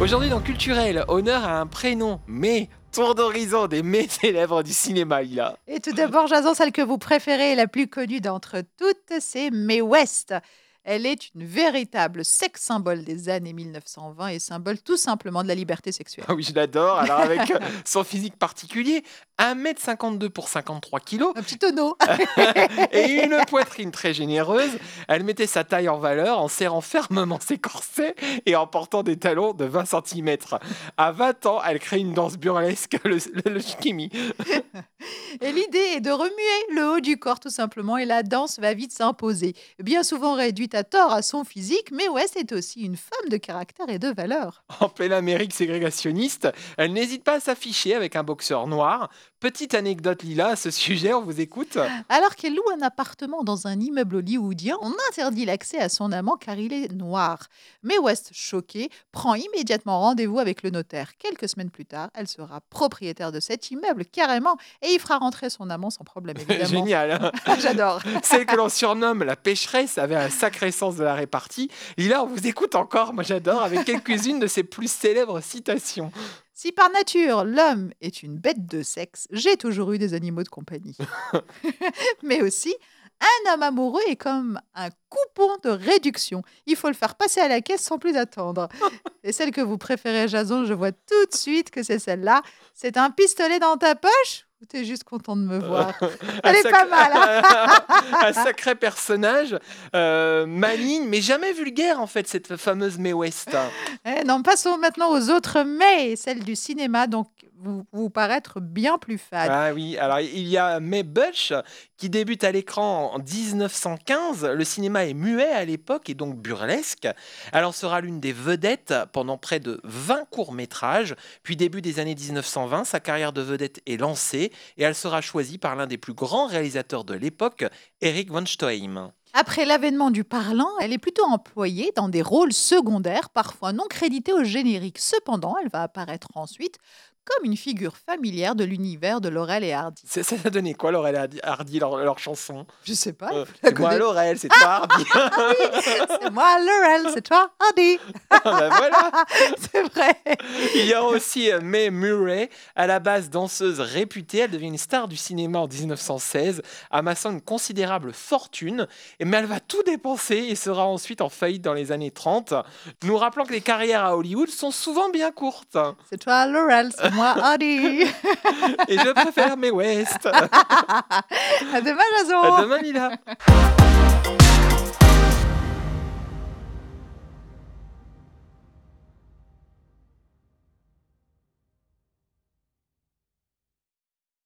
Aujourd'hui dans Culturel, honneur à un prénom, mais tour d'horizon des mets célèbres du cinéma, Lila. Et tout d'abord, Jason, celle que vous préférez la plus connue d'entre toutes, c'est Mae West. Elle est une véritable sex symbole des années 1920 et symbole tout simplement de la liberté sexuelle. Ah oui, je l'adore. Alors avec euh, son physique particulier, 1m52 pour 53 kg Un petit tonneau. et une poitrine très généreuse, elle mettait sa taille en valeur en serrant fermement ses corsets et en portant des talons de 20 cm. À 20 ans, elle crée une danse burlesque, le, le. Et l'idée est de remuer le haut du corps tout simplement et la danse va vite s'imposer. Bien souvent réduite à tort à son physique, mais West est aussi une femme de caractère et de valeur. En pleine Amérique ségrégationniste, elle n'hésite pas à s'afficher avec un boxeur noir. Petite anecdote Lila à ce sujet, on vous écoute. Alors qu'elle loue un appartement dans un immeuble hollywoodien, on interdit l'accès à son amant car il est noir. Mais West, choquée, prend immédiatement rendez-vous avec le notaire. Quelques semaines plus tard, elle sera propriétaire de cet immeuble carrément et il fera rentrer son amant sans problème évidemment. Génial. hein. J'adore. Celle que l'on surnomme la pécheresse avait un sacré sens de la répartie. Lila, on vous écoute encore, moi j'adore, avec quelques-unes de ses plus célèbres citations. Si par nature l'homme est une bête de sexe, j'ai toujours eu des animaux de compagnie. Mais aussi, un homme amoureux est comme un coupon de réduction. Il faut le faire passer à la caisse sans plus attendre. Et celle que vous préférez, Jason, je vois tout de suite que c'est celle-là. C'est un pistolet dans ta poche? Ou t'es juste content de me voir Elle est pas mal. hein un sacré personnage, euh, maligne, mais jamais vulgaire en fait, cette fameuse Mae West. Eh non, passons maintenant aux autres mais, celle du cinéma, donc vous vous paraître bien plus fade. Ah oui, alors il y a Mae Butch qui débute à l'écran en 1915. Le cinéma est muet à l'époque et donc burlesque. Elle en sera l'une des vedettes pendant près de 20 courts-métrages. Puis début des années 1920, sa carrière de vedette est lancée et elle sera choisie par l'un des plus grands réalisateurs de l'époque, Eric von Stoheim. Après l'avènement du parlant, elle est plutôt employée dans des rôles secondaires, parfois non crédités au générique. Cependant, elle va apparaître ensuite comme une figure familière de l'univers de Laurel et Hardy. Ça, ça a donné quoi, Laurel et Hardy, leur, leur chanson? Je sais pas. Euh, C'est moi. Laurel, c'est toi Hardy. C'est moi, Laurel, c'est toi, Hardy. Ah, ben voilà. c'est vrai. Il y a aussi euh, Mae Murray, à la base danseuse réputée. Elle devient une star du cinéma en 1916, amassant une considérable fortune. Mais elle va tout dépenser et sera ensuite en faillite dans les années 30. Nous rappelons que les carrières à Hollywood sont souvent bien courtes. C'est toi, Laurel, c'est moi, Hardy. Et je préfère Mae West. à demain, Jason. À demain, Lila.